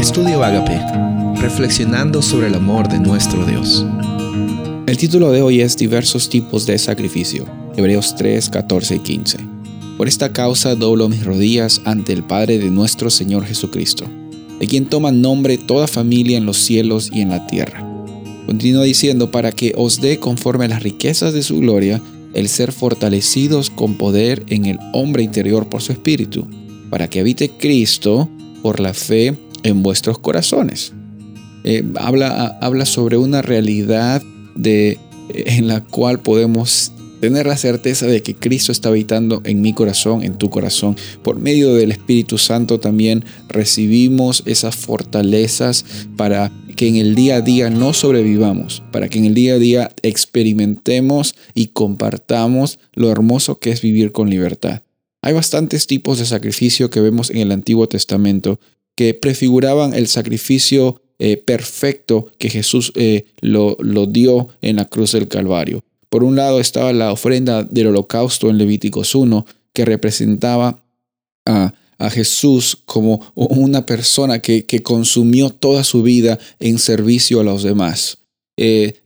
Estudio Agape, reflexionando sobre el amor de nuestro Dios. El título de hoy es Diversos tipos de sacrificio, Hebreos 3, 14 y 15. Por esta causa doblo mis rodillas ante el Padre de nuestro Señor Jesucristo, de quien toma nombre toda familia en los cielos y en la tierra. Continúa diciendo, para que os dé conforme a las riquezas de su gloria, el ser fortalecidos con poder en el hombre interior por su espíritu, para que habite Cristo por la fe en vuestros corazones. Eh, habla, habla sobre una realidad de, eh, en la cual podemos tener la certeza de que Cristo está habitando en mi corazón, en tu corazón. Por medio del Espíritu Santo también recibimos esas fortalezas para que en el día a día no sobrevivamos, para que en el día a día experimentemos y compartamos lo hermoso que es vivir con libertad. Hay bastantes tipos de sacrificio que vemos en el Antiguo Testamento que prefiguraban el sacrificio eh, perfecto que Jesús eh, lo, dio en la cruz del Calvario. Por un lado estaba la ofrenda del holocausto en Levíticos 1, que representaba a, Jesús como una persona que, consumió toda su vida en servicio a los demás. Eh,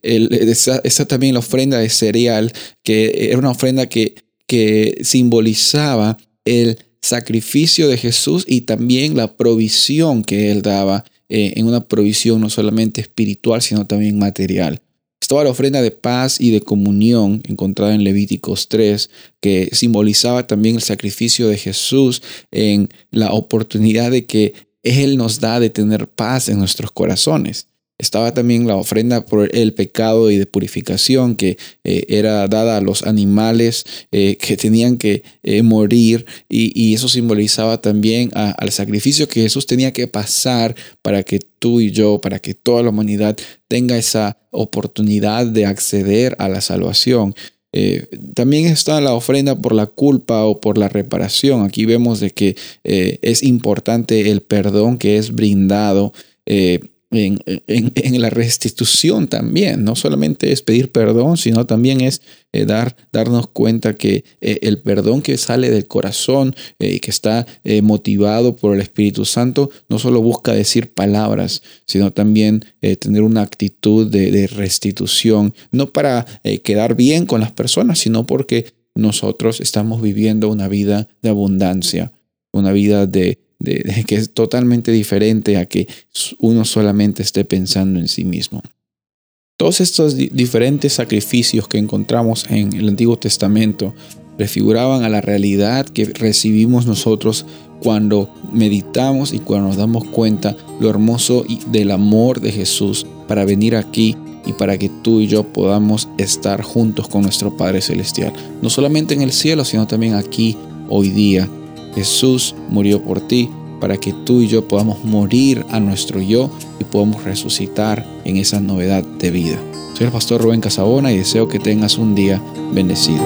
también la ofrenda de cereal, que era una ofrenda que, que simbolizaba el sacrificio de Jesús y también la provisión que él daba eh, en una provisión no solamente espiritual, sino también material. Estaba la ofrenda de paz y de comunión encontrada en Levíticos 3, que simbolizaba también el sacrificio de Jesús en la oportunidad de que Él nos da de tener paz en nuestros corazones. Estaba también la ofrenda por el pecado y de purificación que eh, era dada a los animales eh, que tenían que eh, morir y, eso simbolizaba también al sacrificio que Jesús tenía que pasar para que tú y yo, para que toda la humanidad tenga esa oportunidad de acceder a la salvación. también está la ofrenda por la culpa o por la reparación. Aquí vemos de que es importante el perdón que es brindado en, la restitución también. No solamente es pedir perdón, sino también es eh, dar, darnos cuenta que eh, el perdón que sale del corazón y eh, que está motivado por el Espíritu Santo no solo busca decir palabras, sino también tener una actitud de, de restitución, no para quedar bien con las personas, sino porque nosotros estamos viviendo una vida de abundancia, una vida de, que es totalmente diferente a que uno solamente esté pensando en sí mismo. Todos estos diferentes sacrificios que encontramos en el Antiguo Testamento prefiguraban a la realidad que recibimos nosotros cuando meditamos y cuando nos damos cuenta lo hermoso del amor de Jesús para venir aquí y para que tú y yo podamos estar juntos con nuestro Padre Celestial. No solamente en el cielo, sino también aquí hoy día Jesús murió por ti para que tú y yo podamos morir a nuestro yo y podamos resucitar en esa novedad de vida. Soy el pastor Rubén Casabona y deseo que tengas un día bendecido.